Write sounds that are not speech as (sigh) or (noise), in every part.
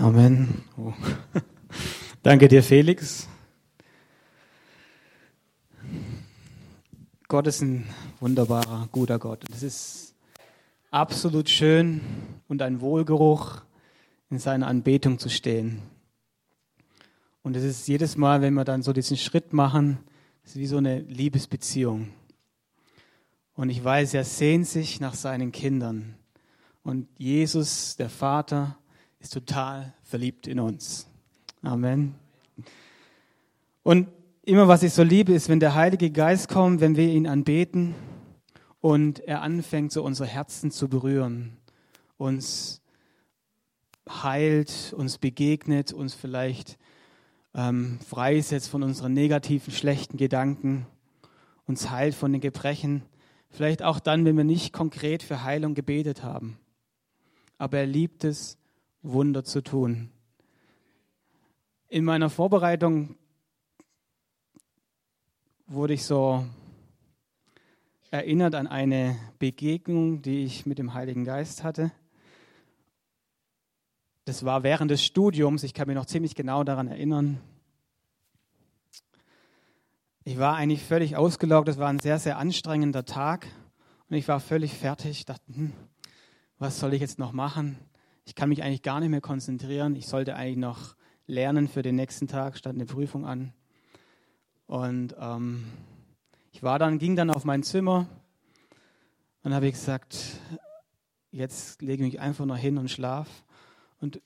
Amen. Oh. (laughs) Danke dir, Felix. Gott ist ein wunderbarer, guter Gott. Es ist absolut schön und ein Wohlgeruch, in seiner Anbetung zu stehen. Und es ist jedes Mal, wenn wir dann so diesen Schritt machen, ist wie so eine Liebesbeziehung. Und ich weiß, er sehnt sich nach seinen Kindern. Und Jesus, der Vater, ist total verliebt in uns. Amen. Und immer was ich so liebe, ist, wenn der Heilige Geist kommt, wenn wir ihn anbeten und er anfängt, so unsere Herzen zu berühren, uns heilt, uns begegnet, uns vielleicht ähm, freisetzt von unseren negativen, schlechten Gedanken, uns heilt von den Gebrechen. Vielleicht auch dann, wenn wir nicht konkret für Heilung gebetet haben. Aber er liebt es, Wunder zu tun. In meiner Vorbereitung wurde ich so erinnert an eine Begegnung, die ich mit dem Heiligen Geist hatte. Das war während des Studiums, ich kann mich noch ziemlich genau daran erinnern. Ich war eigentlich völlig ausgelaugt, es war ein sehr, sehr anstrengender Tag und ich war völlig fertig, dachte, hm, was soll ich jetzt noch machen? Ich kann mich eigentlich gar nicht mehr konzentrieren. Ich sollte eigentlich noch lernen für den nächsten Tag, stand eine Prüfung an. Und ähm, ich war dann, ging dann auf mein Zimmer und habe gesagt, jetzt lege ich mich einfach noch hin und schlaf und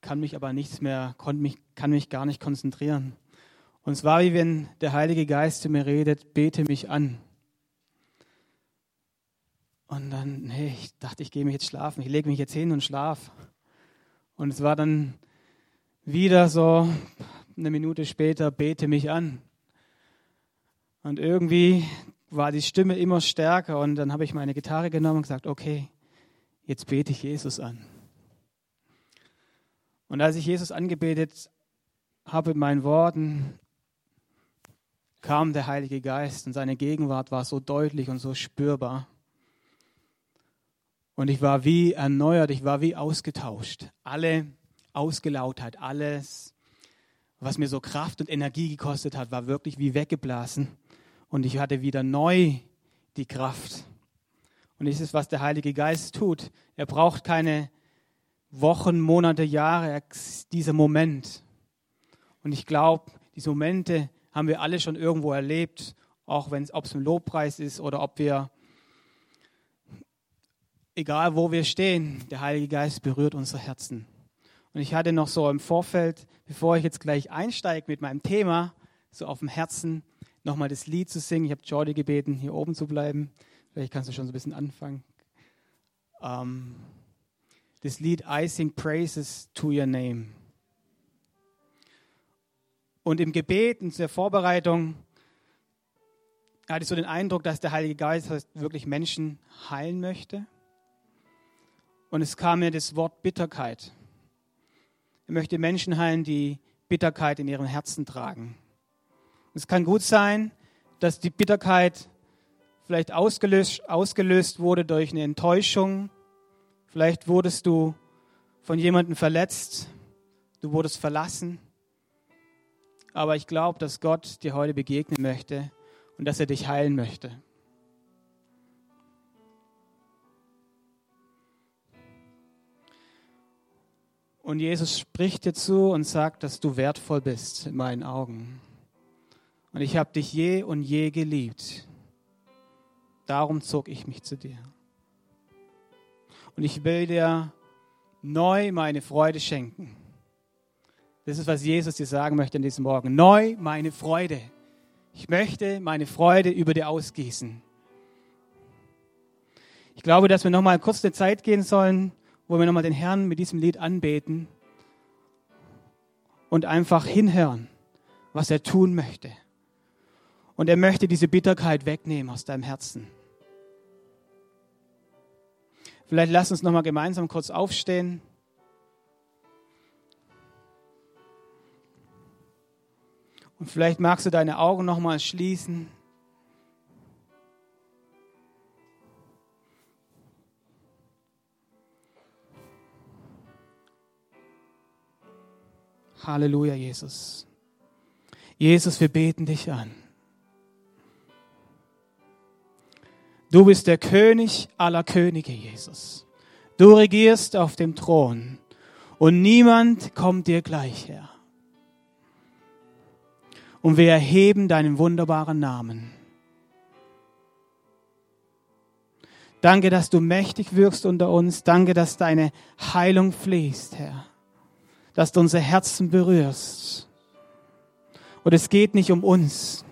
kann mich aber nichts mehr, mich, kann mich gar nicht konzentrieren. Und es war wie wenn der Heilige Geist zu mir redet, bete mich an. Und dann, nee, ich dachte, ich gehe mich jetzt schlafen. Ich lege mich jetzt hin und schlaf. Und es war dann wieder so, eine Minute später, bete mich an. Und irgendwie war die Stimme immer stärker und dann habe ich meine Gitarre genommen und gesagt, okay, jetzt bete ich Jesus an. Und als ich Jesus angebetet habe mit meinen Worten, kam der Heilige Geist und seine Gegenwart war so deutlich und so spürbar. Und ich war wie erneuert, ich war wie ausgetauscht. Alle Ausgelautheit, alles, was mir so Kraft und Energie gekostet hat, war wirklich wie weggeblasen. Und ich hatte wieder neu die Kraft. Und das ist, was der Heilige Geist tut. Er braucht keine Wochen, Monate, Jahre, dieser Moment. Und ich glaube, diese Momente haben wir alle schon irgendwo erlebt, auch wenn es, ob es ein Lobpreis ist oder ob wir egal wo wir stehen, der Heilige Geist berührt unsere Herzen. Und ich hatte noch so im Vorfeld, bevor ich jetzt gleich einsteige mit meinem Thema, so auf dem Herzen, nochmal das Lied zu singen. Ich habe Jordi gebeten, hier oben zu bleiben. Vielleicht kannst du schon so ein bisschen anfangen. Ähm, das Lied I Sing Praises to Your Name. Und im Gebet und der Vorbereitung hatte ich so den Eindruck, dass der Heilige Geist wirklich Menschen heilen möchte. Und es kam mir das Wort Bitterkeit. Er möchte Menschen heilen, die Bitterkeit in ihrem Herzen tragen. es kann gut sein, dass die Bitterkeit vielleicht ausgelöst, ausgelöst wurde durch eine Enttäuschung. Vielleicht wurdest du von jemandem verletzt. Du wurdest verlassen. Aber ich glaube, dass Gott dir heute begegnen möchte und dass er dich heilen möchte. Und Jesus spricht dir zu und sagt, dass du wertvoll bist in meinen Augen. Und ich habe dich je und je geliebt. Darum zog ich mich zu dir. Und ich will dir neu meine Freude schenken. Das ist, was Jesus dir sagen möchte an diesem Morgen. Neu meine Freude. Ich möchte meine Freude über dir ausgießen. Ich glaube, dass wir noch mal kurz eine Zeit gehen sollen, wo wir nochmal den Herrn mit diesem Lied anbeten und einfach hinhören, was er tun möchte. Und er möchte diese Bitterkeit wegnehmen aus deinem Herzen. Vielleicht lass uns nochmal gemeinsam kurz aufstehen. Und vielleicht magst du deine Augen nochmal schließen. Halleluja, Jesus. Jesus, wir beten dich an. Du bist der König aller Könige, Jesus. Du regierst auf dem Thron und niemand kommt dir gleich her. Und wir erheben deinen wunderbaren Namen. Danke, dass du mächtig wirkst unter uns. Danke, dass deine Heilung fließt, Herr. Dass du unser Herzen berührst. Und es geht nicht um uns,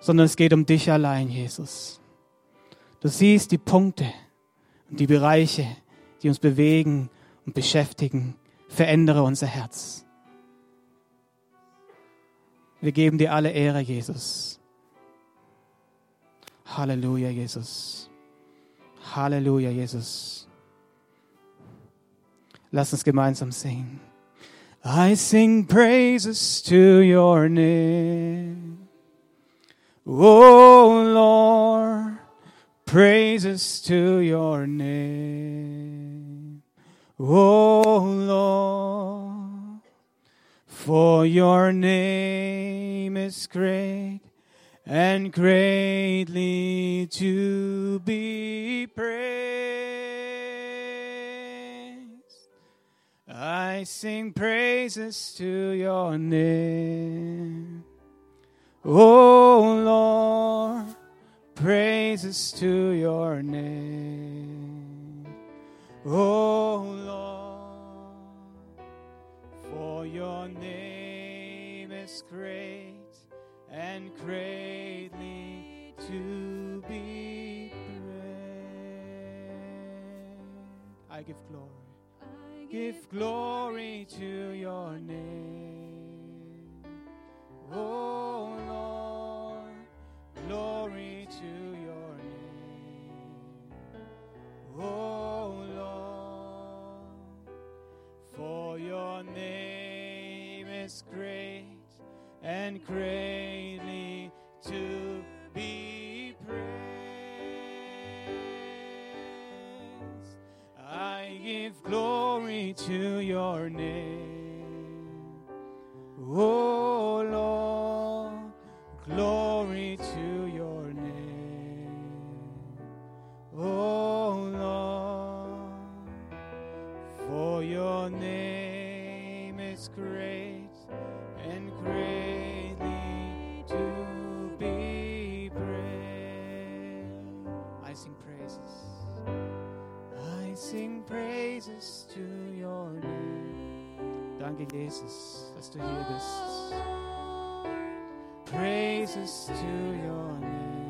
sondern es geht um dich allein, Jesus. Du siehst die Punkte und die Bereiche, die uns bewegen und beschäftigen. Verändere unser Herz. Wir geben dir alle Ehre, Jesus. Halleluja, Jesus. Halleluja, Jesus. Lass uns gemeinsam singen. I sing praises to your name. Oh Lord, praises to your name. Oh Lord, for your name is great and greatly to be praised. I sing praises to your name. Oh Lord, praises to your name. Oh Lord, for your name is great and greatly to be praised. I give glory. Give glory to your name. Oh Lord, glory to your name. Oh Lord, for your name is great and greatly to be give glory to your name. Oh Lord, glory to your name. Oh Lord, for your name is great praises to your name. Danke, Jesus, dass du hier bist. Praises to your name.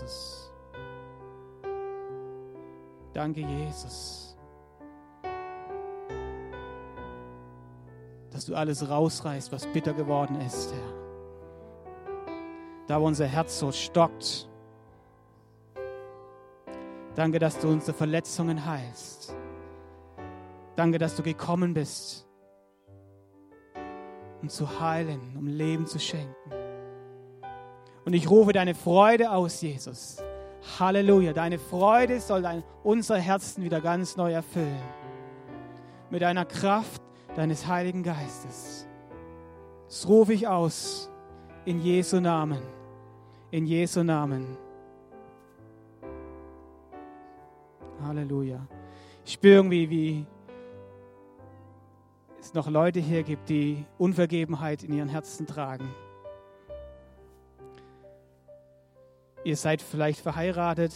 Jesus. Danke, Jesus. Dass du alles rausreißt, was bitter geworden ist, Herr. Da, wo unser Herz so stockt. Danke, dass du unsere Verletzungen heilst. Danke, dass du gekommen bist, um zu heilen, um Leben zu schenken. Und ich rufe deine Freude aus, Jesus. Halleluja. Deine Freude soll dein, unser Herzen wieder ganz neu erfüllen. Mit einer Kraft deines Heiligen Geistes. Das rufe ich aus in Jesu Namen. In Jesu Namen. Halleluja. Ich spüre irgendwie, wie es noch Leute hier gibt, die Unvergebenheit in ihren Herzen tragen. Ihr seid vielleicht verheiratet,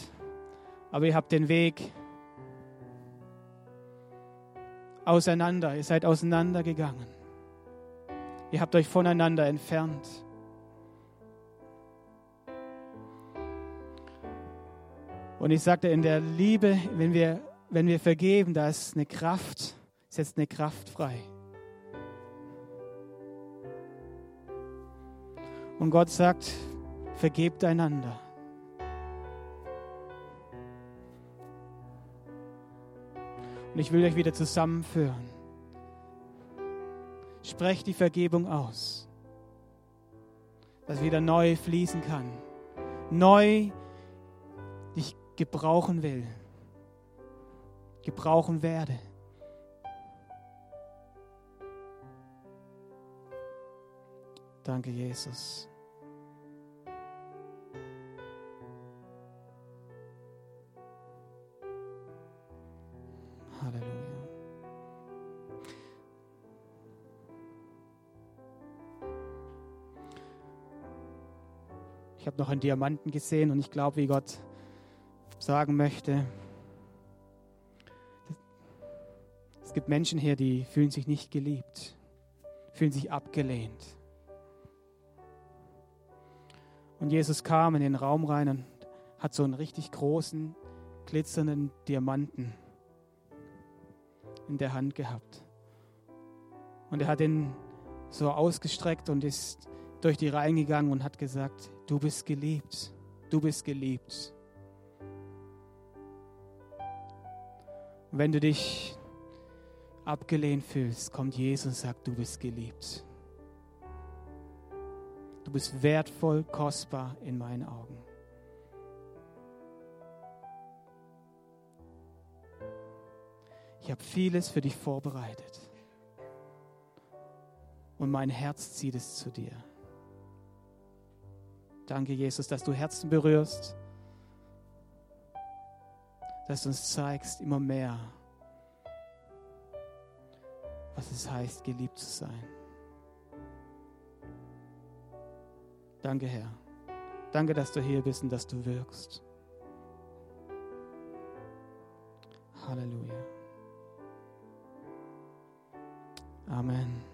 aber ihr habt den Weg auseinander. Ihr seid auseinandergegangen. Ihr habt euch voneinander entfernt. Und ich sagte, in der Liebe, wenn wir, wenn wir vergeben, da ist eine Kraft, setzt eine Kraft frei. Und Gott sagt, vergebt einander. Und ich will euch wieder zusammenführen. Sprecht die Vergebung aus, dass wieder neu fließen kann. Neu dich gebrauchen will, gebrauchen werde. Danke, Jesus. Habe noch einen Diamanten gesehen und ich glaube, wie Gott sagen möchte, es gibt Menschen hier, die fühlen sich nicht geliebt, fühlen sich abgelehnt. Und Jesus kam in den Raum rein und hat so einen richtig großen, glitzernden Diamanten in der Hand gehabt. Und er hat ihn so ausgestreckt und ist durch die Reihen gegangen und hat gesagt, du bist geliebt, du bist geliebt. Wenn du dich abgelehnt fühlst, kommt Jesus und sagt, du bist geliebt. Du bist wertvoll, kostbar in meinen Augen. Ich habe vieles für dich vorbereitet. Und mein Herz zieht es zu dir. Danke, Jesus, dass du Herzen berührst dass du uns zeigst immer mehr, was es heißt, geliebt zu sein. Danke, Herr. Danke, dass du hier bist und dass du wirkst. Halleluja. Amen.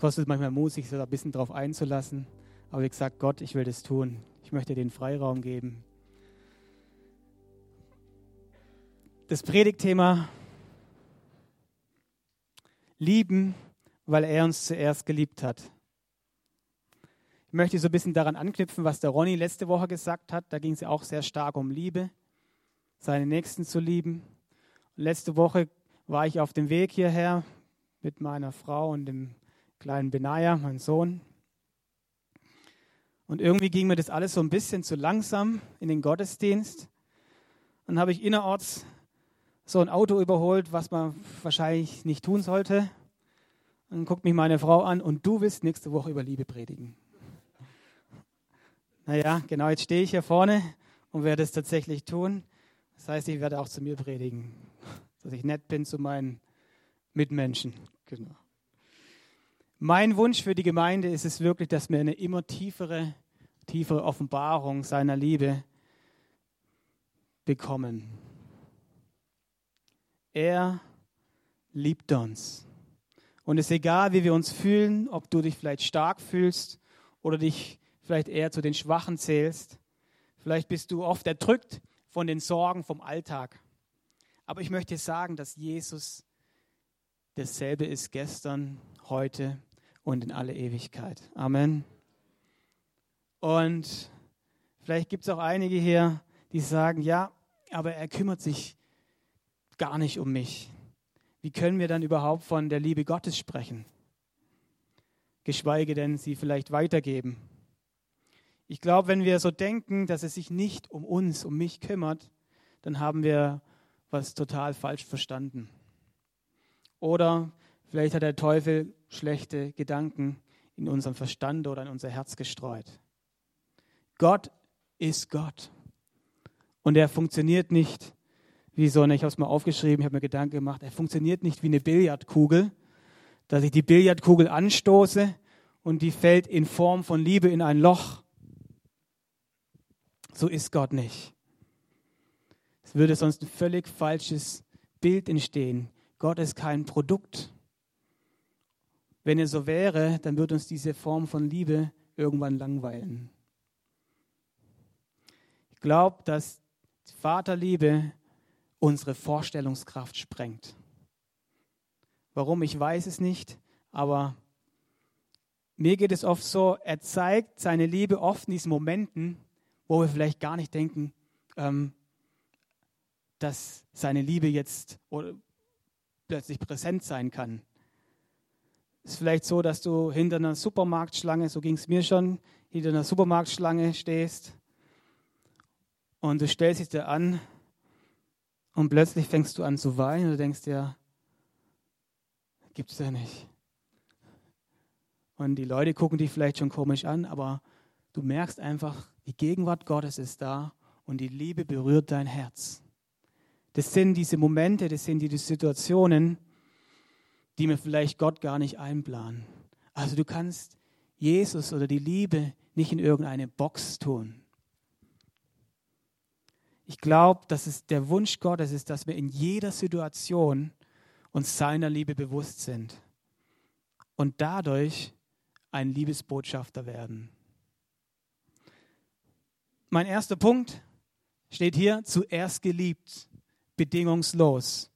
Kostet manchmal Mut, sich da ein bisschen drauf einzulassen. Aber wie gesagt, Gott, ich will das tun. Ich möchte den Freiraum geben. Das Predigtthema Lieben, weil er uns zuerst geliebt hat. Ich möchte so ein bisschen daran anknüpfen, was der Ronny letzte Woche gesagt hat. Da ging es ja auch sehr stark um Liebe, seine Nächsten zu lieben. Und letzte Woche war ich auf dem Weg hierher mit meiner Frau und dem kleinen Benaja, mein Sohn. Und irgendwie ging mir das alles so ein bisschen zu langsam in den Gottesdienst. Dann habe ich innerorts so ein Auto überholt, was man wahrscheinlich nicht tun sollte. Dann guckt mich meine Frau an und du willst nächste Woche über Liebe predigen. Naja, genau, jetzt stehe ich hier vorne und werde es tatsächlich tun. Das heißt, ich werde auch zu mir predigen, dass ich nett bin zu meinen Mitmenschen. Genau. Mein Wunsch für die Gemeinde ist es wirklich, dass wir eine immer tiefere, tiefere Offenbarung seiner Liebe bekommen. Er liebt uns. Und es ist egal, wie wir uns fühlen, ob du dich vielleicht stark fühlst oder dich vielleicht eher zu den Schwachen zählst. Vielleicht bist du oft erdrückt von den Sorgen vom Alltag. Aber ich möchte sagen, dass Jesus dasselbe ist gestern, heute und in alle Ewigkeit. Amen. Und vielleicht gibt es auch einige hier, die sagen, ja, aber er kümmert sich gar nicht um mich. Wie können wir dann überhaupt von der Liebe Gottes sprechen? Geschweige denn sie vielleicht weitergeben. Ich glaube, wenn wir so denken, dass es sich nicht um uns, um mich kümmert, dann haben wir was total falsch verstanden. Oder vielleicht hat der Teufel schlechte Gedanken in unserem Verstand oder in unser Herz gestreut. Gott ist Gott. Und er funktioniert nicht wie so eine, ich habe es mal aufgeschrieben, ich habe mir Gedanken gemacht, er funktioniert nicht wie eine Billardkugel, dass ich die Billardkugel anstoße und die fällt in Form von Liebe in ein Loch. So ist Gott nicht. Es würde sonst ein völlig falsches Bild entstehen. Gott ist kein Produkt. Wenn er so wäre, dann würde uns diese Form von Liebe irgendwann langweilen. Ich glaube, dass Vaterliebe unsere Vorstellungskraft sprengt. Warum, ich weiß es nicht, aber mir geht es oft so, er zeigt seine Liebe oft in diesen Momenten, wo wir vielleicht gar nicht denken, ähm, dass seine Liebe jetzt plötzlich präsent sein kann. Ist vielleicht so, dass du hinter einer Supermarktschlange, so ging es mir schon, hinter einer Supermarktschlange stehst und du stellst dich dir an und plötzlich fängst du an zu weinen und du denkst dir, gibt es ja nicht. Und die Leute gucken dich vielleicht schon komisch an, aber du merkst einfach, die Gegenwart Gottes ist da und die Liebe berührt dein Herz. Das sind diese Momente, das sind diese Situationen, die mir vielleicht Gott gar nicht einplanen. Also du kannst Jesus oder die Liebe nicht in irgendeine Box tun. Ich glaube, dass es der Wunsch Gottes ist, dass wir in jeder Situation uns seiner Liebe bewusst sind und dadurch ein Liebesbotschafter werden. Mein erster Punkt steht hier, zuerst geliebt, bedingungslos.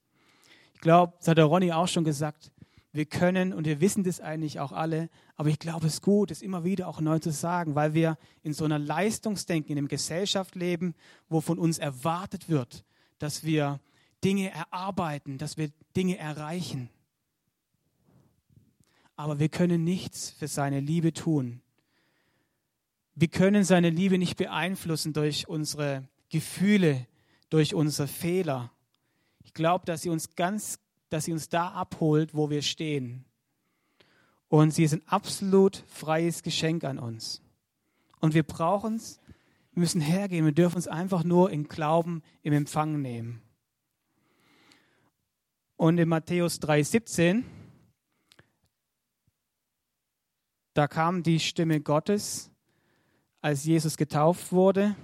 Ich glaube, das hat der Ronny auch schon gesagt, wir können und wir wissen das eigentlich auch alle, aber ich glaube, es ist gut, es immer wieder auch neu zu sagen, weil wir in so einer Leistungsdenken, in einer Gesellschaft leben, wo von uns erwartet wird, dass wir Dinge erarbeiten, dass wir Dinge erreichen. Aber wir können nichts für seine Liebe tun. Wir können seine Liebe nicht beeinflussen durch unsere Gefühle, durch unsere Fehler. Ich glaube, dass sie uns ganz dass sie uns da abholt, wo wir stehen. Und sie ist ein absolut freies Geschenk an uns. Und wir brauchen es, wir müssen hergehen, wir dürfen uns einfach nur im Glauben, im Empfang nehmen. Und in Matthäus 3,17, da kam die Stimme Gottes, als Jesus getauft wurde.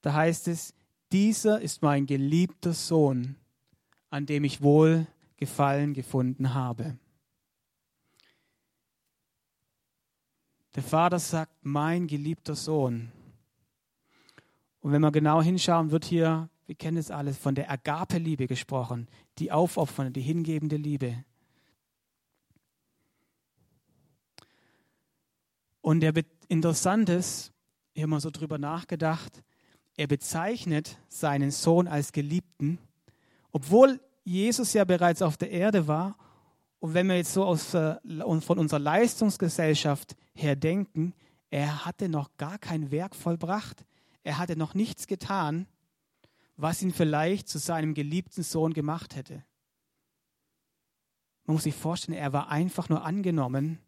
Da heißt es, dieser ist mein geliebter Sohn, an dem ich wohl Gefallen gefunden habe. Der Vater sagt, mein geliebter Sohn. Und wenn wir genau hinschauen, wird hier, wir kennen es alles, von der Agape-Liebe gesprochen, die aufopfernde, die hingebende Liebe. Und der interessant ist, ich habe mal so drüber nachgedacht, er bezeichnet seinen Sohn als Geliebten obwohl Jesus ja bereits auf der Erde war, und wenn wir jetzt so aus, äh, von unserer Leistungsgesellschaft her denken, er hatte noch gar kein Werk vollbracht. Er hatte noch nichts getan, was ihn vielleicht zu seinem geliebten Sohn gemacht hätte. Man muss sich vorstellen, er war einfach nur angenommen,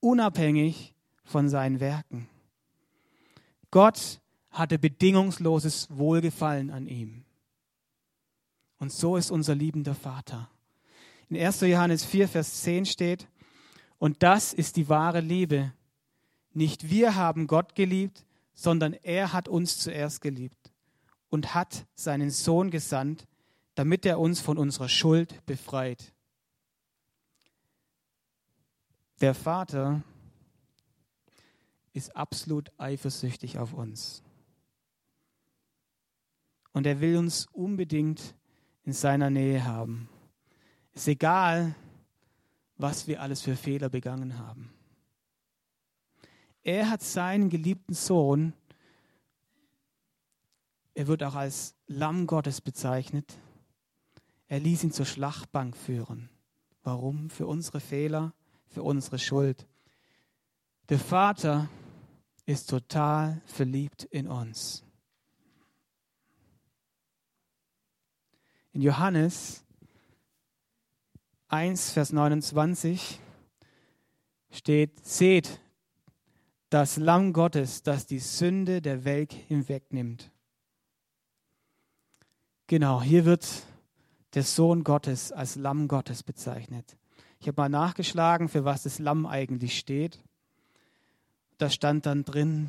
unabhängig von seinen Werken. Gott hatte bedingungsloses Wohlgefallen an ihm. Und so ist unser liebender Vater. In 1. Johannes 4, Vers 10 steht, und das ist die wahre Liebe. Nicht wir haben Gott geliebt, sondern er hat uns zuerst geliebt und hat seinen Sohn gesandt, damit er uns von unserer Schuld befreit. Der Vater ist absolut eifersüchtig auf uns. Und er will uns unbedingt in seiner Nähe haben. Ist egal, was wir alles für Fehler begangen haben. Er hat seinen geliebten Sohn, er wird auch als Lamm Gottes bezeichnet, er ließ ihn zur Schlachtbank führen. Warum? Für unsere Fehler, für unsere Schuld. Der Vater ist total verliebt in uns. In Johannes 1, Vers 29 steht, seht das Lamm Gottes, das die Sünde der Welt hinwegnimmt. Genau, hier wird der Sohn Gottes als Lamm Gottes bezeichnet. Ich habe mal nachgeschlagen, für was das Lamm eigentlich steht. Da stand dann drin,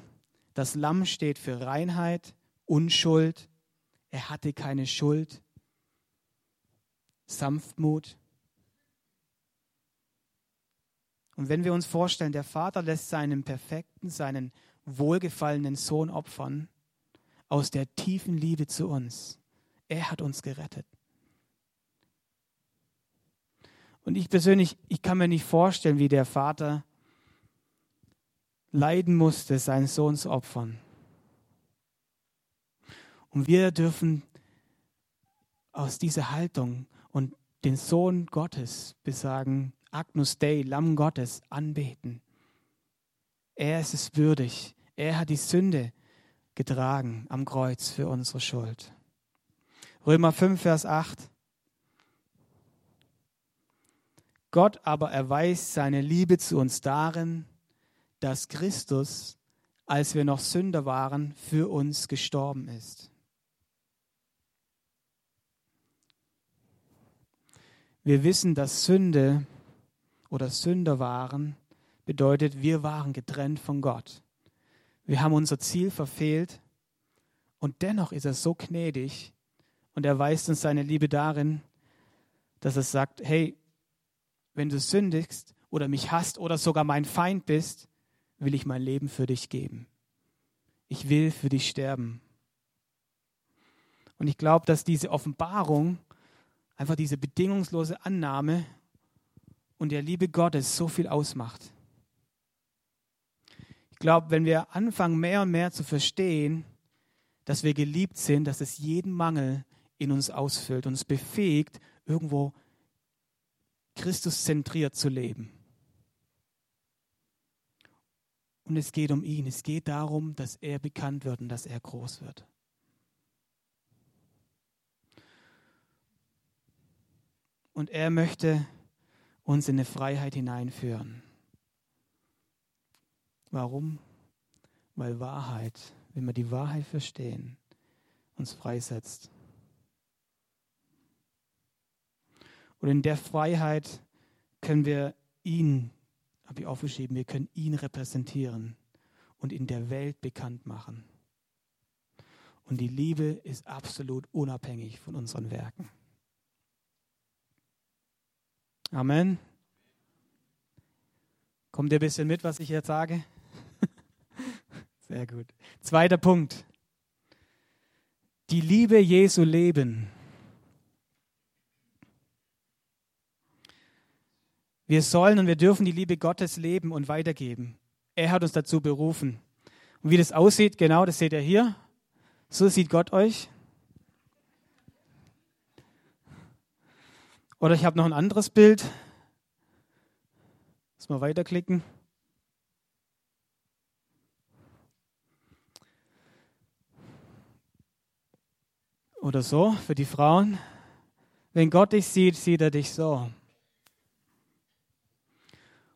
das Lamm steht für Reinheit, Unschuld, er hatte keine Schuld, Sanftmut. Und wenn wir uns vorstellen, der Vater lässt seinen perfekten, seinen wohlgefallenen Sohn opfern, aus der tiefen Liebe zu uns. Er hat uns gerettet. Und ich persönlich, ich kann mir nicht vorstellen, wie der Vater leiden musste, seinen Sohn zu opfern. Und wir dürfen aus dieser Haltung den Sohn Gottes besagen, Agnus Dei, Lamm Gottes, anbeten. Er ist es würdig. Er hat die Sünde getragen am Kreuz für unsere Schuld. Römer 5, Vers 8. Gott aber erweist seine Liebe zu uns darin, dass Christus, als wir noch Sünder waren, für uns gestorben ist. Wir wissen, dass Sünde oder Sünder waren bedeutet, wir waren getrennt von Gott. Wir haben unser Ziel verfehlt und dennoch ist er so gnädig und er weist uns seine Liebe darin, dass er sagt, hey, wenn du sündigst oder mich hasst oder sogar mein Feind bist, will ich mein Leben für dich geben. Ich will für dich sterben. Und ich glaube, dass diese Offenbarung einfach diese bedingungslose Annahme und der Liebe Gottes so viel ausmacht. Ich glaube, wenn wir anfangen, mehr und mehr zu verstehen, dass wir geliebt sind, dass es jeden Mangel in uns ausfüllt und uns befähigt, irgendwo Christus zentriert zu leben. Und es geht um ihn. Es geht darum, dass er bekannt wird und dass er groß wird. Und er möchte uns in eine Freiheit hineinführen. Warum? Weil Wahrheit, wenn wir die Wahrheit verstehen, uns freisetzt. Und in der Freiheit können wir ihn, habe ich aufgeschrieben, wir können ihn repräsentieren und in der Welt bekannt machen. Und die Liebe ist absolut unabhängig von unseren Werken. Amen. Kommt ihr ein bisschen mit, was ich jetzt sage? (laughs) Sehr gut. Zweiter Punkt. Die Liebe Jesu leben. Wir sollen und wir dürfen die Liebe Gottes leben und weitergeben. Er hat uns dazu berufen. Und wie das aussieht, genau, das seht ihr hier. So sieht Gott euch. Oder ich habe noch ein anderes Bild. Lass mal weiterklicken. Oder so für die Frauen. Wenn Gott dich sieht, sieht er dich so.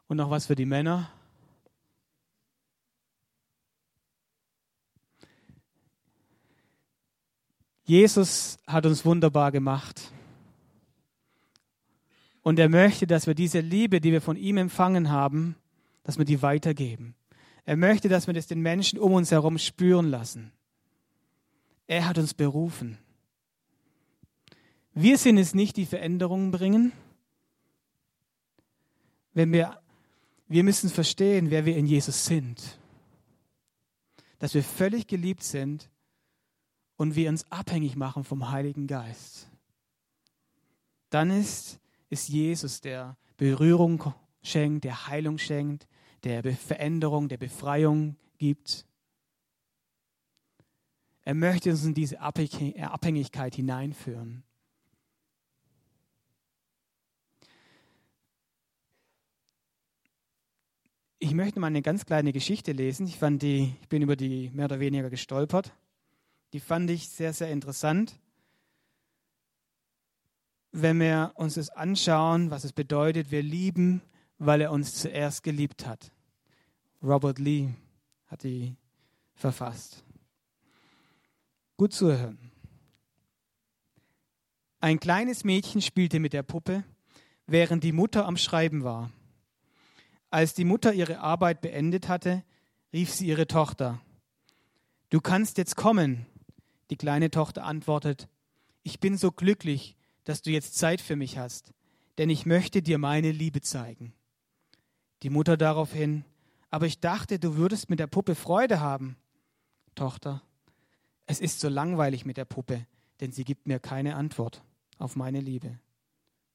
Und noch was für die Männer. Jesus hat uns wunderbar gemacht. Und er möchte, dass wir diese Liebe, die wir von ihm empfangen haben, dass wir die weitergeben. Er möchte, dass wir das den Menschen um uns herum spüren lassen. Er hat uns berufen. Wir sind es nicht, die Veränderungen bringen. Wenn wir, wir müssen verstehen, wer wir in Jesus sind. Dass wir völlig geliebt sind und wir uns abhängig machen vom Heiligen Geist. Dann ist ist Jesus, der Berührung schenkt, der Heilung schenkt, der Veränderung, der Befreiung gibt. Er möchte uns in diese Abhängigkeit hineinführen. Ich möchte mal eine ganz kleine Geschichte lesen. Ich, fand die, ich bin über die mehr oder weniger gestolpert. Die fand ich sehr, sehr interessant wenn wir uns das anschauen, was es bedeutet, wir lieben, weil er uns zuerst geliebt hat. Robert Lee hat die verfasst. Gut zuhören. Ein kleines Mädchen spielte mit der Puppe, während die Mutter am Schreiben war. Als die Mutter ihre Arbeit beendet hatte, rief sie ihre Tochter. Du kannst jetzt kommen. Die kleine Tochter antwortet, ich bin so glücklich, dass du jetzt Zeit für mich hast, denn ich möchte dir meine Liebe zeigen. Die Mutter daraufhin, aber ich dachte, du würdest mit der Puppe Freude haben. Tochter, es ist so langweilig mit der Puppe, denn sie gibt mir keine Antwort auf meine Liebe.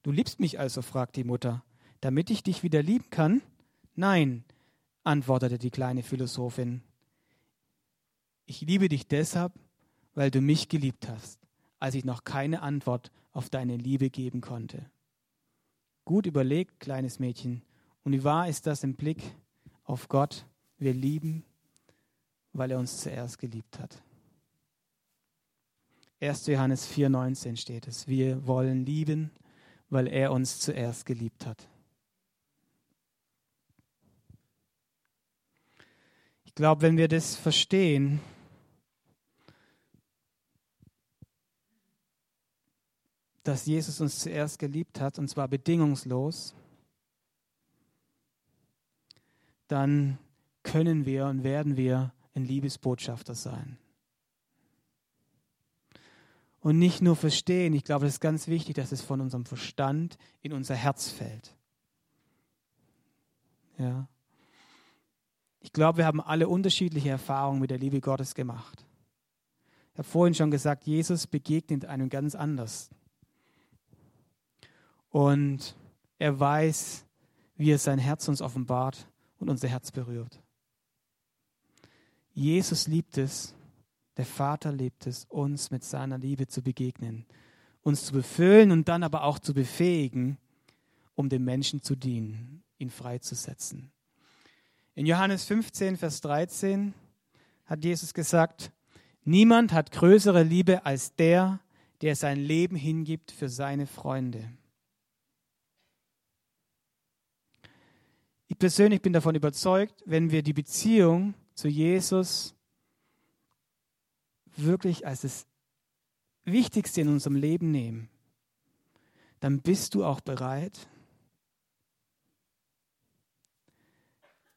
Du liebst mich also, fragt die Mutter, damit ich dich wieder lieben kann? Nein, antwortete die kleine Philosophin. Ich liebe dich deshalb, weil du mich geliebt hast, als ich noch keine Antwort auf deine Liebe geben konnte. Gut überlegt, kleines Mädchen, und wie wahr ist das im Blick auf Gott? Wir lieben, weil er uns zuerst geliebt hat. 1. Johannes 4,19 steht es. Wir wollen lieben, weil er uns zuerst geliebt hat. Ich glaube, wenn wir das verstehen, dass Jesus uns zuerst geliebt hat, und zwar bedingungslos, dann können wir und werden wir ein Liebesbotschafter sein. Und nicht nur verstehen, ich glaube, es ist ganz wichtig, dass es von unserem Verstand in unser Herz fällt. Ja. Ich glaube, wir haben alle unterschiedliche Erfahrungen mit der Liebe Gottes gemacht. Ich habe vorhin schon gesagt, Jesus begegnet einem ganz anders. Und er weiß, wie er sein Herz uns offenbart und unser Herz berührt. Jesus liebt es, der Vater liebt es, uns mit seiner Liebe zu begegnen, uns zu befüllen und dann aber auch zu befähigen, um dem Menschen zu dienen, ihn freizusetzen. In Johannes 15, Vers 13 hat Jesus gesagt, niemand hat größere Liebe als der, der sein Leben hingibt für seine Freunde. Ich persönlich bin davon überzeugt, wenn wir die Beziehung zu Jesus wirklich als das Wichtigste in unserem Leben nehmen, dann bist du auch bereit,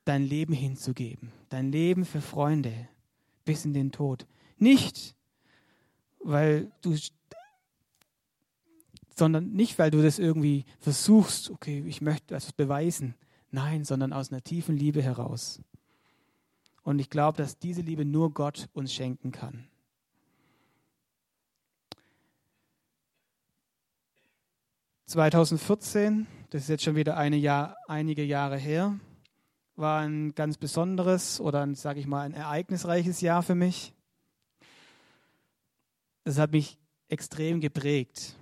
dein Leben hinzugeben, dein Leben für Freunde bis in den Tod. Nicht, weil du, sondern nicht, weil du das irgendwie versuchst, okay, ich möchte etwas beweisen, Nein, sondern aus einer tiefen Liebe heraus. Und ich glaube, dass diese Liebe nur Gott uns schenken kann. ...2014, das ist jetzt schon wieder eine Jahr, einige Jahre her, war ein ganz besonderes oder, sage ich mal, ein ereignisreiches Jahr für mich. Das hat mich extrem geprägt.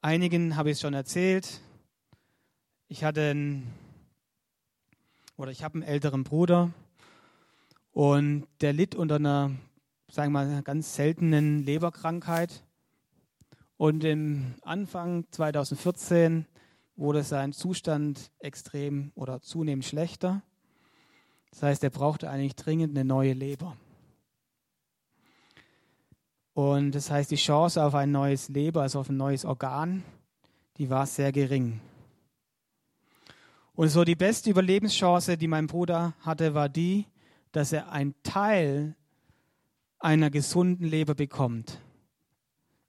Einigen habe ich es schon erzählt, ich hatte einen, oder ich habe einen älteren Bruder und der litt unter einer, sagen wir mal, ganz seltenen Leberkrankheit. Und im Anfang 2014 wurde sein Zustand extrem oder zunehmend schlechter. Das heißt, er brauchte eigentlich dringend eine neue Leber. Und das heißt, die Chance auf ein neues Leber, also auf ein neues Organ, die war sehr gering. Und so die beste Überlebenschance, die mein Bruder hatte, war die, dass er einen Teil einer gesunden Leber bekommt.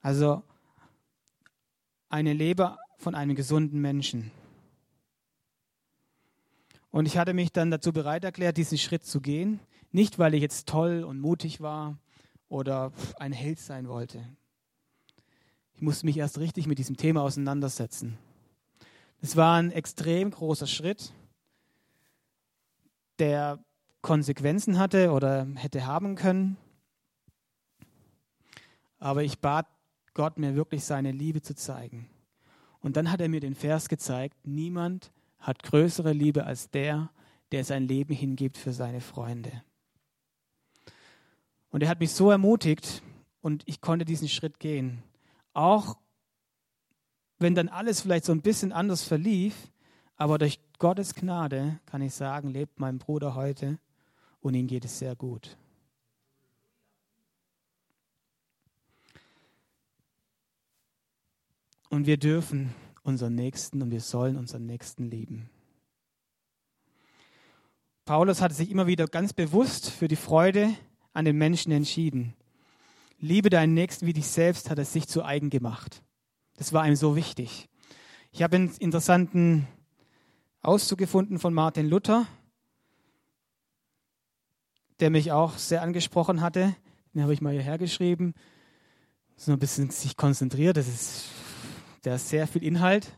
Also eine Leber von einem gesunden Menschen. Und ich hatte mich dann dazu bereit erklärt, diesen Schritt zu gehen. Nicht, weil ich jetzt toll und mutig war oder ein Held sein wollte. Ich musste mich erst richtig mit diesem Thema auseinandersetzen. Es war ein extrem großer Schritt, der Konsequenzen hatte oder hätte haben können. Aber ich bat Gott, mir wirklich seine Liebe zu zeigen. Und dann hat er mir den Vers gezeigt, niemand hat größere Liebe als der, der sein Leben hingibt für seine Freunde. Und er hat mich so ermutigt und ich konnte diesen Schritt gehen. Auch wenn dann alles vielleicht so ein bisschen anders verlief, Aber durch Gottes Gnade kann ich sagen, lebt mein Bruder heute und ihm geht es sehr gut. Und wir dürfen unseren Nächsten und wir sollen unseren Nächsten lieben. Paulus hatte sich immer wieder ganz bewusst für die Freude an den Menschen entschieden. Liebe deinen Nächsten wie dich selbst, hat er sich zu eigen gemacht. Das war ihm so wichtig. Ich habe einen interessanten Auszug gefunden von Martin Luther, der mich auch sehr angesprochen hatte. Den habe ich mal hierher geschrieben. So ein bisschen sich konzentriert. Das ist, der ist sehr viel Inhalt.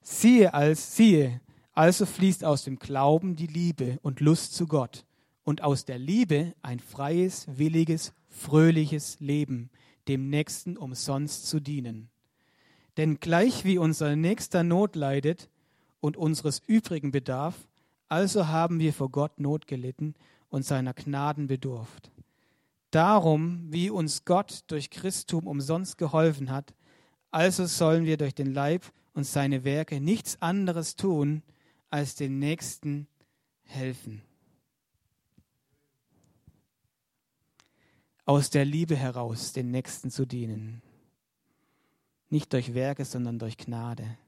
Siehe als, siehe, also fließt aus dem Glauben die Liebe und Lust zu Gott und aus der Liebe ein freies, williges, fröhliches Leben, dem Nächsten umsonst zu dienen. Denn gleich wie unser Nächster Not leidet und unseres übrigen bedarf, also haben wir vor Gott Not gelitten und seiner Gnaden bedurft. Darum, wie uns Gott durch Christum umsonst geholfen hat, also sollen wir durch den Leib und seine Werke nichts anderes tun, als den Nächsten helfen. Aus der Liebe heraus den Nächsten zu dienen. Nicht durch Werke, sondern durch Gnade.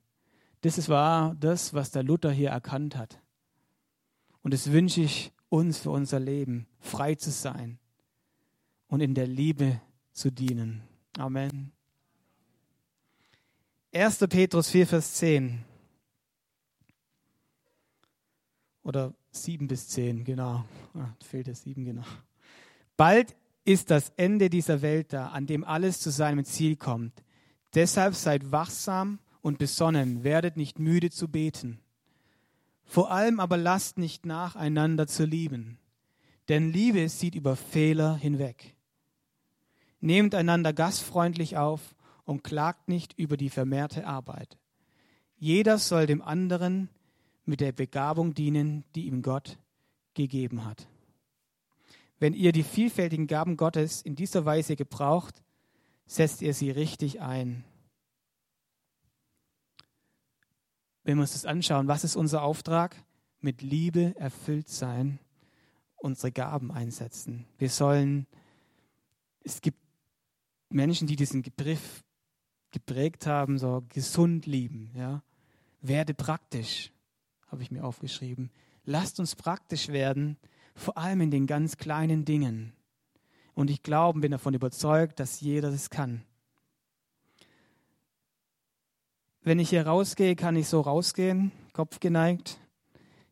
Das war das, was der Luther hier erkannt hat. Und das wünsche ich uns für unser Leben, frei zu sein und in der Liebe zu dienen. Amen. 1. Petrus 4, Vers 10. Oder sieben bis zehn, genau. Ah, fehlt der sieben, genau. Bald ist das Ende dieser Welt da, an dem alles zu seinem Ziel kommt. Deshalb seid wachsam und besonnen, werdet nicht müde zu beten. Vor allem aber lasst nicht nach, einander zu lieben, denn Liebe sieht über Fehler hinweg. Nehmt einander gastfreundlich auf und klagt nicht über die vermehrte Arbeit. Jeder soll dem anderen mit der Begabung dienen, die ihm Gott gegeben hat. Wenn ihr die vielfältigen Gaben Gottes in dieser Weise gebraucht, setzt ihr sie richtig ein. Wenn wir uns das anschauen, was ist unser Auftrag? Mit Liebe erfüllt sein, unsere Gaben einsetzen. Wir sollen, es gibt Menschen, die diesen Begriff geprägt haben, so gesund lieben, ja. Werde praktisch habe ich mir aufgeschrieben. Lasst uns praktisch werden, vor allem in den ganz kleinen Dingen. Und ich glaube, bin davon überzeugt, dass jeder das kann. Wenn ich hier rausgehe, kann ich so rausgehen, Kopf geneigt.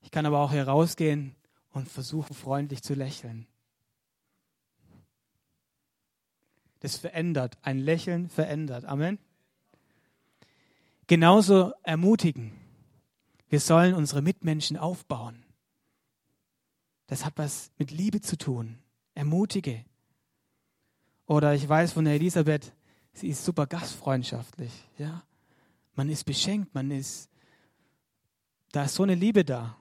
Ich kann aber auch hier rausgehen und versuchen, freundlich zu lächeln. Das verändert. Ein Lächeln verändert. Amen. Genauso ermutigen. Wir sollen unsere Mitmenschen aufbauen. Das hat was mit Liebe zu tun. Ermutige. Oder ich weiß von der Elisabeth, sie ist super gastfreundschaftlich. Ja? Man ist beschenkt, man ist, da ist so eine Liebe da.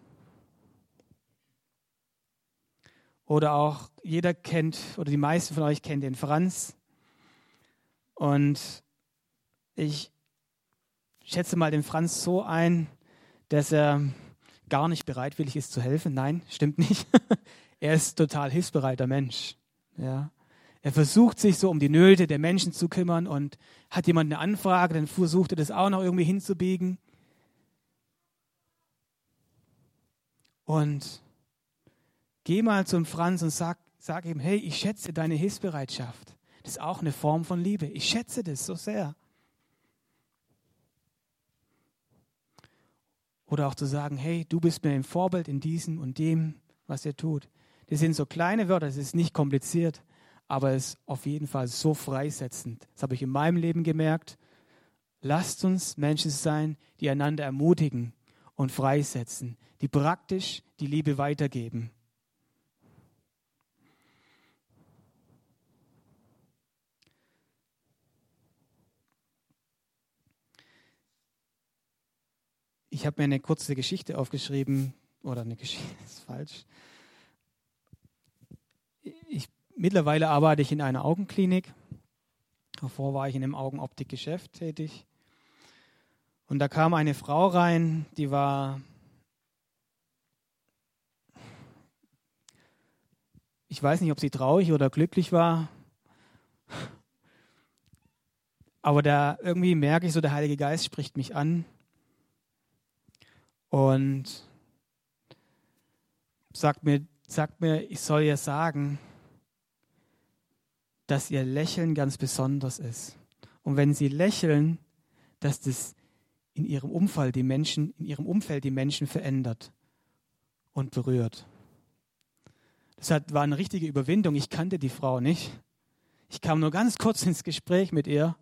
Oder auch jeder kennt, oder die meisten von euch kennen den Franz. Und ich schätze mal den Franz so ein, dass er gar nicht bereitwillig ist zu helfen. Nein, stimmt nicht. (laughs) er ist total hilfsbereiter Mensch. Ja. Er versucht sich so um die Nöte der Menschen zu kümmern und hat jemand eine Anfrage, dann versucht er das auch noch irgendwie hinzubiegen. Und geh mal zum Franz und sag, sag ihm, hey, ich schätze deine Hilfsbereitschaft. Das ist auch eine Form von Liebe. Ich schätze das so sehr. Oder auch zu sagen, hey, du bist mir ein Vorbild in diesem und dem, was er tut. Das sind so kleine Wörter, das ist nicht kompliziert, aber es ist auf jeden Fall so freisetzend. Das habe ich in meinem Leben gemerkt. Lasst uns Menschen sein, die einander ermutigen und freisetzen, die praktisch die Liebe weitergeben. Ich habe mir eine kurze Geschichte aufgeschrieben, oder eine Geschichte (laughs) ist falsch. Ich, mittlerweile arbeite ich in einer Augenklinik. Davor war ich in einem Augenoptikgeschäft tätig. Und da kam eine Frau rein, die war, ich weiß nicht, ob sie traurig oder glücklich war, aber da irgendwie merke ich so, der Heilige Geist spricht mich an und sagt mir, sagt mir, ich soll ihr sagen, dass ihr Lächeln ganz besonders ist. Und wenn sie lächeln, dass das in ihrem Umfeld die Menschen, in ihrem Umfeld die Menschen verändert und berührt. Das war eine richtige Überwindung. Ich kannte die Frau nicht. Ich kam nur ganz kurz ins Gespräch mit ihr.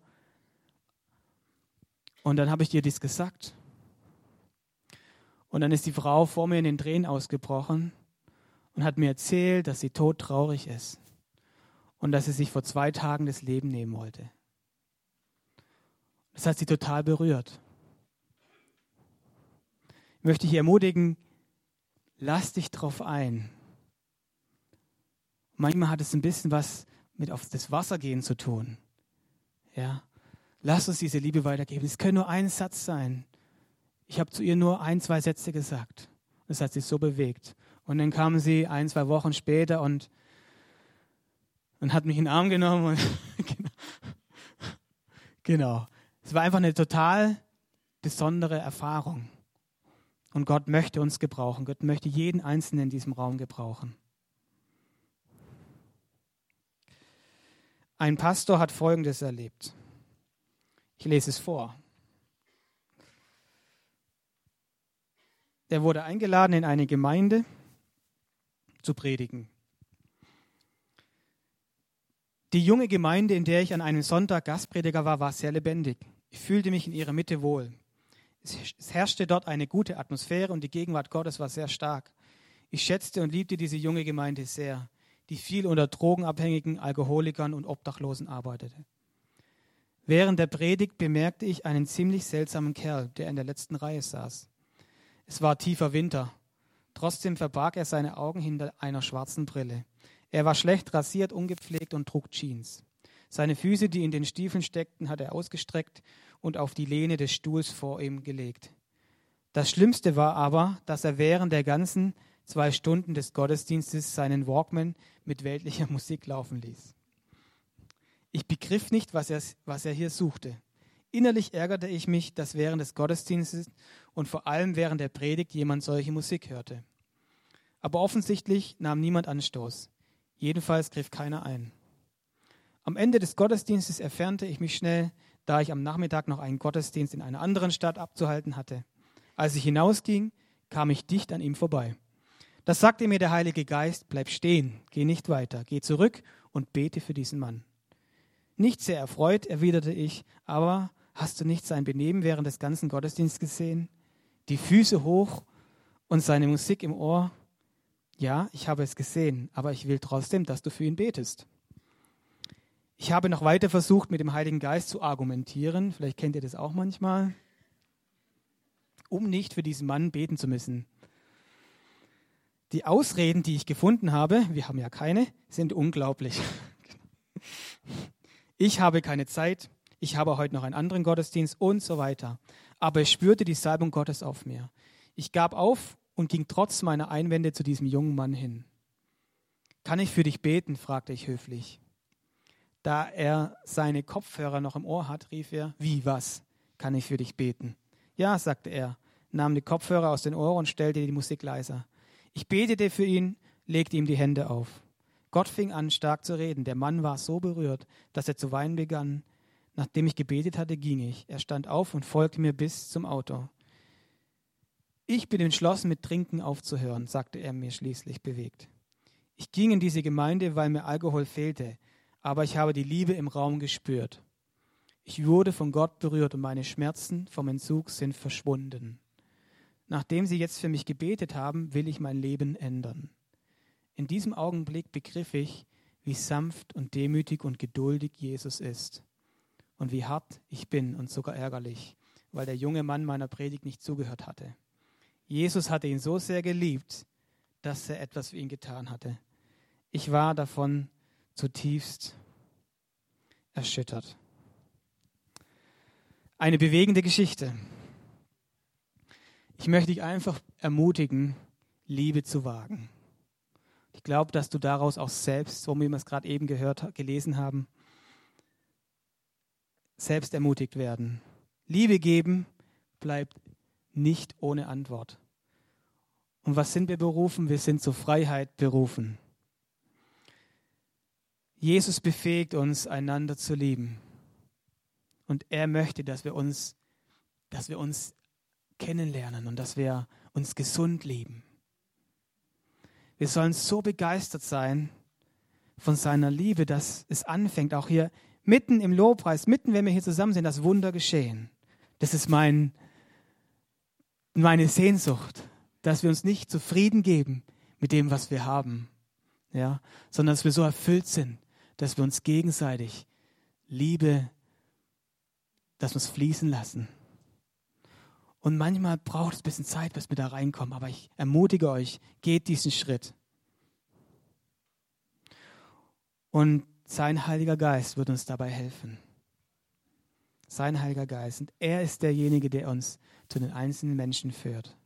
Und dann habe ich ihr dies gesagt. Und dann ist die Frau vor mir in den Tränen ausgebrochen und hat mir erzählt, dass sie todtraurig ist und dass sie sich vor zwei Tagen das Leben nehmen wollte. Das hat sie total berührt möchte ich ermutigen, lass dich drauf ein. Manchmal hat es ein bisschen was mit auf das Wasser gehen zu tun. Ja, lass uns diese Liebe weitergeben. Es können nur ein Satz sein. Ich habe zu ihr nur ein, zwei Sätze gesagt. Das hat sich so bewegt. Und dann kam sie ein, zwei Wochen später und, und hat mich in den Arm genommen. (laughs) Genau. genau. Es war einfach eine total besondere Erfahrung. Und Gott möchte uns gebrauchen. Gott möchte jeden Einzelnen in diesem Raum gebrauchen. Ein Pastor hat Folgendes erlebt. Ich lese es vor. Er wurde eingeladen in eine Gemeinde zu predigen. Die junge Gemeinde, in der ich an einem Sonntag Gastprediger war, war sehr lebendig. Ich fühlte mich in ihrer Mitte wohl. Es herrschte dort eine gute Atmosphäre und die Gegenwart Gottes war sehr stark. Ich schätzte und liebte diese junge Gemeinde sehr, die viel unter Drogenabhängigen, Alkoholikern und Obdachlosen arbeitete. Während der Predigt bemerkte ich einen ziemlich seltsamen Kerl, der in der letzten Reihe saß. Es war tiefer Winter. Trotzdem verbarg er seine Augen hinter einer schwarzen Brille. Er war schlecht rasiert, ungepflegt und trug Jeans. Seine Füße, die in den Stiefeln steckten, hatte er ausgestreckt und auf die Lehne des Stuhls vor ihm gelegt. Das Schlimmste war aber, dass er während der ganzen zwei Stunden des Gottesdienstes seinen Walkman mit weltlicher Musik laufen ließ. Ich begriff nicht, was er, was er hier suchte. Innerlich ärgerte ich mich, dass während des Gottesdienstes und vor allem während der Predigt jemand solche Musik hörte. Aber offensichtlich nahm niemand Anstoß. Jedenfalls griff keiner ein. Am Ende des Gottesdienstes entfernte ich mich schnell, da ich am Nachmittag noch einen Gottesdienst in einer anderen Stadt abzuhalten hatte. Als ich hinausging, kam ich dicht an ihm vorbei. Das sagte mir der Heilige Geist, bleib stehen, geh nicht weiter, geh zurück und bete für diesen Mann. Nicht sehr erfreut, erwiderte ich, aber hast du nicht sein Benehmen während des ganzen Gottesdienstes gesehen? Die Füße hoch und seine Musik im Ohr? Ja, ich habe es gesehen, aber ich will trotzdem, dass du für ihn betest. Ich habe noch weiter versucht, mit dem Heiligen Geist zu argumentieren. Vielleicht kennt ihr das auch manchmal. Um nicht für diesen Mann beten zu müssen. Die Ausreden, die ich gefunden habe, wir haben ja keine, sind unglaublich. (laughs) Ich habe keine Zeit, ich habe heute noch einen anderen Gottesdienst und so weiter. Aber ich spürte die Salbung Gottes auf mir. Ich gab auf und ging trotz meiner Einwände zu diesem jungen Mann hin. Kann ich für dich beten? fragte ich höflich. Da er seine Kopfhörer noch im Ohr hat, rief er, wie was? Kann ich für dich beten? Ja, sagte er, nahm die Kopfhörer aus den Ohren und stellte die Musik leiser. Ich betete für ihn, legte ihm die Hände auf. Gott fing an, stark zu reden. Der Mann war so berührt, dass er zu weinen begann. Nachdem ich gebetet hatte, ging ich. Er stand auf und folgte mir bis zum Auto. Ich bin entschlossen, mit Trinken aufzuhören, sagte er mir schließlich bewegt. Ich ging in diese Gemeinde, weil mir Alkohol fehlte aber ich habe die Liebe im Raum gespürt. Ich wurde von Gott berührt und meine Schmerzen vom Entzug sind verschwunden. Nachdem Sie jetzt für mich gebetet haben, will ich mein Leben ändern. In diesem Augenblick begriff ich, wie sanft und demütig und geduldig Jesus ist und wie hart ich bin und sogar ärgerlich, weil der junge Mann meiner Predigt nicht zugehört hatte. Jesus hatte ihn so sehr geliebt, dass er etwas für ihn getan hatte. Ich war davon zutiefst erschüttert. Eine bewegende Geschichte. Ich möchte dich einfach ermutigen, Liebe zu wagen. Ich glaube, dass du daraus auch selbst, so wie wir es gerade eben gehört, gelesen haben, selbst ermutigt werden. Liebe geben bleibt nicht ohne Antwort. Und was sind wir berufen? Wir sind zur Freiheit berufen. Jesus befähigt uns, einander zu lieben. Und er möchte, dass wir uns, dass wir uns kennenlernen und dass wir uns gesund lieben. Wir sollen so begeistert sein von seiner Liebe, dass es anfängt, auch hier mitten im Lobpreis, mitten, wenn wir hier zusammen sind, das Wunder geschehen. Das ist mein, meine Sehnsucht, dass wir uns nicht zufrieden geben mit dem, was wir haben, ja, sondern dass wir so erfüllt sind, dass wir uns gegenseitig Liebe, dass wir uns fließen lassen. Und manchmal braucht es ein bisschen Zeit, bis wir da reinkommen, aber ich ermutige euch, geht diesen Schritt. Und sein Heiliger Geist wird uns dabei helfen. Sein Heiliger Geist. Und er ist derjenige, der uns zu den einzelnen Menschen führt.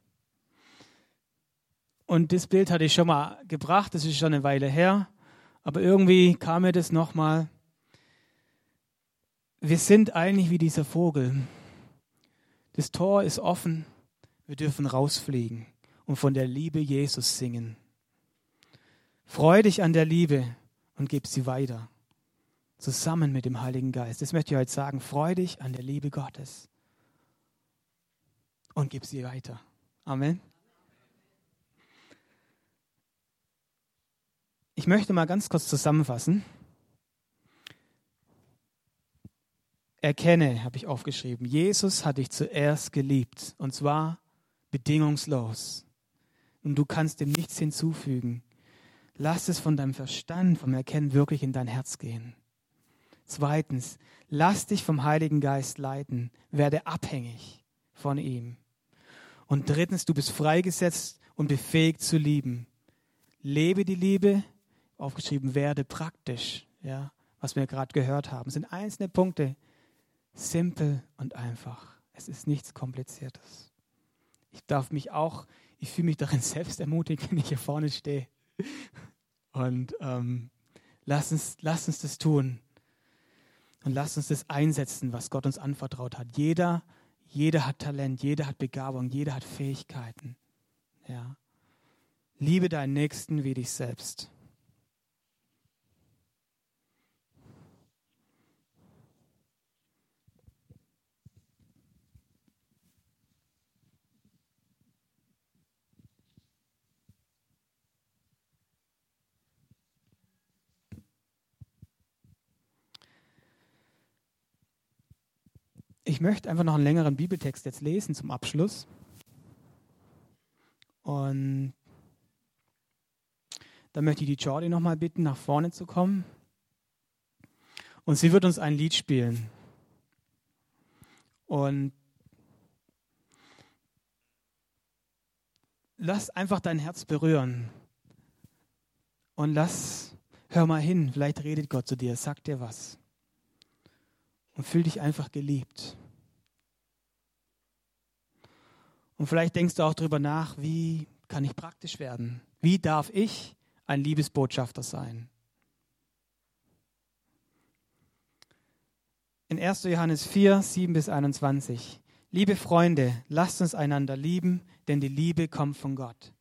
Und das Bild hatte ich schon mal gebracht, das ist schon eine Weile her, aber irgendwie kam mir das nochmal. Wir sind eigentlich wie dieser Vogel. Das Tor ist offen, wir dürfen rausfliegen und von der Liebe Jesus singen. Freu dich an der Liebe und gib sie weiter, zusammen mit dem Heiligen Geist. Das möchte ich heute sagen. Freu dich an der Liebe Gottes und gib sie weiter. Amen. Ich möchte mal ganz kurz zusammenfassen. Erkenne, habe ich aufgeschrieben, Jesus hat dich zuerst geliebt und zwar bedingungslos. Und du kannst dem nichts hinzufügen. Lass es von deinem Verstand, vom Erkennen wirklich in dein Herz gehen. Zweitens, lass dich vom Heiligen Geist leiten. Werde abhängig von ihm. Und drittens, du bist freigesetzt und befähigt zu lieben. Lebe die Liebe, aufgeschrieben, werde praktisch, ja, was wir gerade gehört haben, sind einzelne Punkte, simpel und einfach. Es ist nichts Kompliziertes. Ich darf mich auch, ich fühle mich darin (laughs) selbst ermutigt, wenn ich hier vorne stehe. Und ähm, lass, uns, lass uns das tun. Und lass uns das einsetzen, was Gott uns anvertraut hat. Jeder, jeder hat Talent, jeder hat Begabung, jeder hat Fähigkeiten. Ja. Liebe deinen Nächsten wie dich selbst. Ich möchte einfach noch einen längeren Bibeltext jetzt lesen zum Abschluss. Und dann möchte ich die Jordi nochmal bitten, nach vorne zu kommen. Und sie wird uns ein Lied spielen. Und lass einfach dein Herz berühren. Und lass, hör mal hin, vielleicht redet Gott zu dir, sagt dir was. Und fühl dich einfach geliebt. Und vielleicht denkst du auch darüber nach, wie kann ich praktisch werden? Wie darf ich ein Liebesbotschafter sein? In 1. Johannes 4, 7 bis 21. Liebe Freunde, lasst uns einander lieben, denn die Liebe kommt von Gott.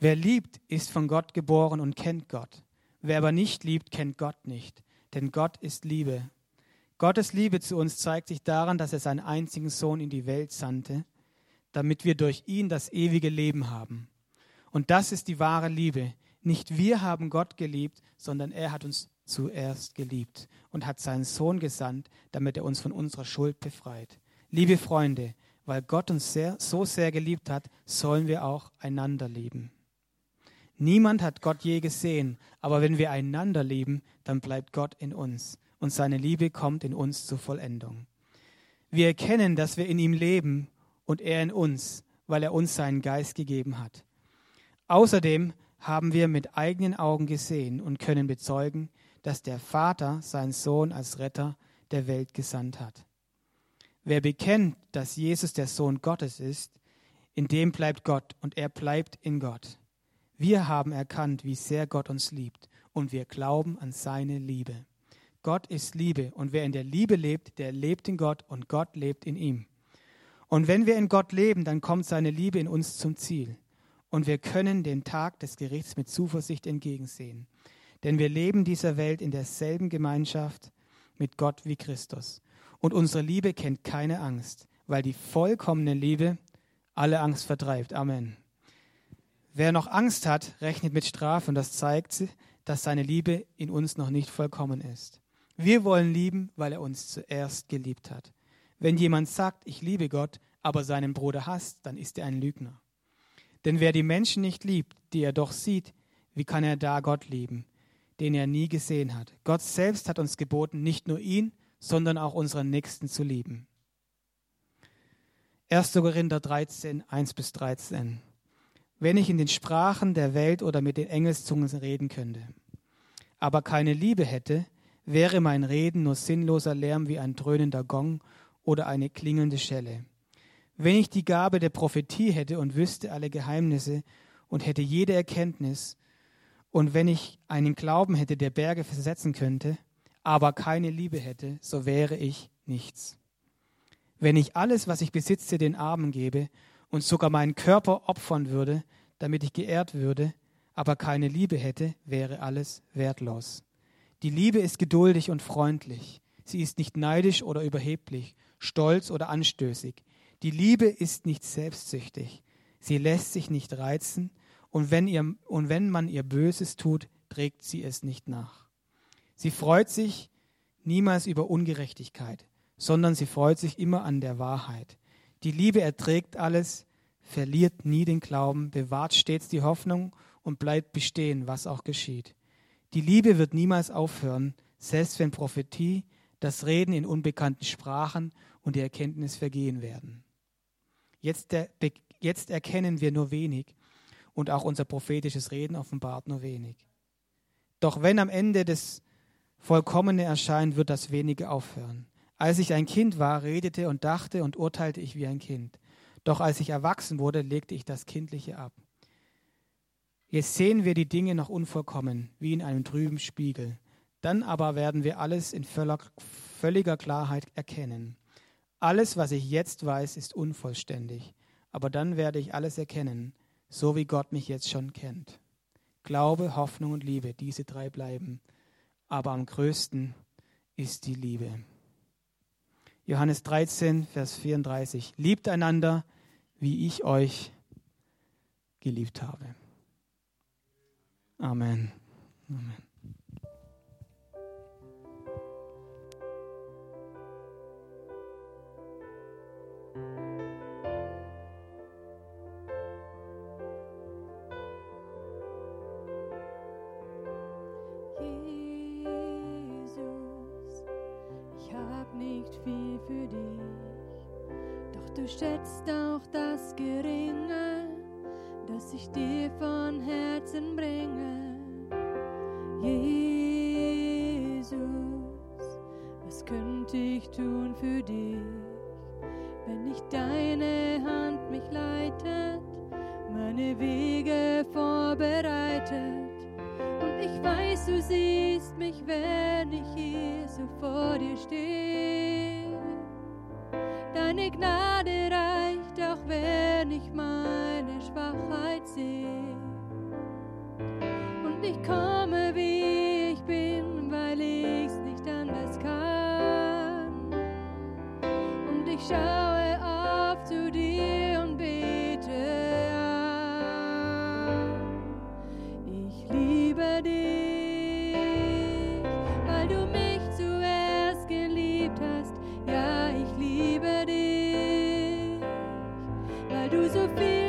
Wer liebt, ist von Gott geboren und kennt Gott. Wer aber nicht liebt, kennt Gott nicht, denn Gott ist Liebe. Gottes Liebe zu uns zeigt sich daran, dass er seinen einzigen Sohn in die Welt sandte, damit wir durch ihn das ewige Leben haben. Und das ist die wahre Liebe. Nicht wir haben Gott geliebt, sondern er hat uns zuerst geliebt und hat seinen Sohn gesandt, damit er uns von unserer Schuld befreit. Liebe Freunde, weil Gott uns sehr, so sehr geliebt hat, sollen wir auch einander lieben. Niemand hat Gott je gesehen, aber wenn wir einander lieben, dann bleibt Gott in uns und seine Liebe kommt in uns zur Vollendung. Wir erkennen, dass wir in ihm leben und er in uns, weil er uns seinen Geist gegeben hat. Außerdem haben wir mit eigenen Augen gesehen und können bezeugen, dass der Vater seinen Sohn als Retter der Welt gesandt hat. Wer bekennt, dass Jesus der Sohn Gottes ist, In dem bleibt Gott und er bleibt in Gott. Wir haben erkannt, wie sehr Gott uns liebt und wir glauben an seine Liebe. Gott ist Liebe und wer in der Liebe lebt, der lebt in Gott und Gott lebt in ihm. Und wenn wir in Gott leben, dann kommt seine Liebe in uns zum Ziel. Und wir können den Tag des Gerichts mit Zuversicht entgegensehen. Denn wir leben dieser Welt in derselben Gemeinschaft mit Gott wie Christus. Und unsere Liebe kennt keine Angst, weil die vollkommene Liebe alle Angst vertreibt. Amen. Wer noch Angst hat, rechnet mit Strafe und das zeigt, dass seine Liebe in uns noch nicht vollkommen ist. Wir wollen lieben, weil er uns zuerst geliebt hat. Wenn jemand sagt, ich liebe Gott, aber seinen Bruder hasst, dann ist er ein Lügner. Denn wer die Menschen nicht liebt, die er doch sieht, wie kann er da Gott lieben, den er nie gesehen hat? Gott selbst hat uns geboten, nicht nur ihn, sondern auch unseren Nächsten zu lieben. 1. Korinther 13, 1 bis 13. Wenn ich in den Sprachen der Welt oder mit den Engelszungen reden könnte, aber keine Liebe hätte, wäre mein Reden nur sinnloser Lärm wie ein dröhnender Gong oder eine klingelnde Schelle. Wenn ich die Gabe der Prophetie hätte und wüsste alle Geheimnisse und hätte jede Erkenntnis, und wenn ich einen Glauben hätte, der Berge versetzen könnte, aber keine Liebe hätte, so wäre ich nichts. Wenn ich alles, was ich besitze, den Armen gebe und sogar meinen Körper opfern würde, damit ich geehrt würde, aber keine Liebe hätte, wäre alles wertlos. Die Liebe ist geduldig und freundlich. Sie ist nicht neidisch oder überheblich stolz oder anstößig. Die Liebe ist nicht selbstsüchtig. Sie lässt sich nicht reizen und wenn, ihr, und wenn man ihr Böses tut, trägt sie es nicht nach. Sie freut sich niemals über Ungerechtigkeit, sondern sie freut sich immer an der Wahrheit. Die Liebe erträgt alles, verliert nie den Glauben, bewahrt stets die Hoffnung und bleibt bestehen, was auch geschieht. Die Liebe wird niemals aufhören, selbst wenn Prophetie, das Reden in unbekannten Sprachen und die Erkenntnis vergehen werden. Jetzt, der, jetzt erkennen wir nur wenig und auch unser prophetisches Reden offenbart nur wenig. Doch wenn am Ende das Vollkommene erscheint, wird das Wenige aufhören. Als ich ein Kind war, redete und dachte und urteilte ich wie ein Kind. Doch als ich erwachsen wurde, legte ich das Kindliche ab. Jetzt sehen wir die Dinge noch unvollkommen, wie in einem trüben Spiegel. Dann aber werden wir alles in völliger Klarheit erkennen. Alles, was ich jetzt weiß, ist unvollständig, aber dann werde ich alles erkennen, so wie Gott mich jetzt schon kennt. Glaube, Hoffnung und Liebe, diese drei bleiben, aber am größten ist die Liebe. Johannes 13, Vers 34. Liebt einander, wie ich euch geliebt habe. Amen. Amen. Tun für dich, wenn nicht deine Hand mich leitet, meine Wege vorbereitet? Und ich weiß, du siehst mich, wenn ich hier so vor dir stehe. Deine Gnade reicht, auch wenn ich meine Schwachheit sehe. Und ich komme, wie schaue auf zu dir und bete an. Ich liebe dich, weil du mich zuerst geliebt hast. Ja, ich liebe dich, weil du so viel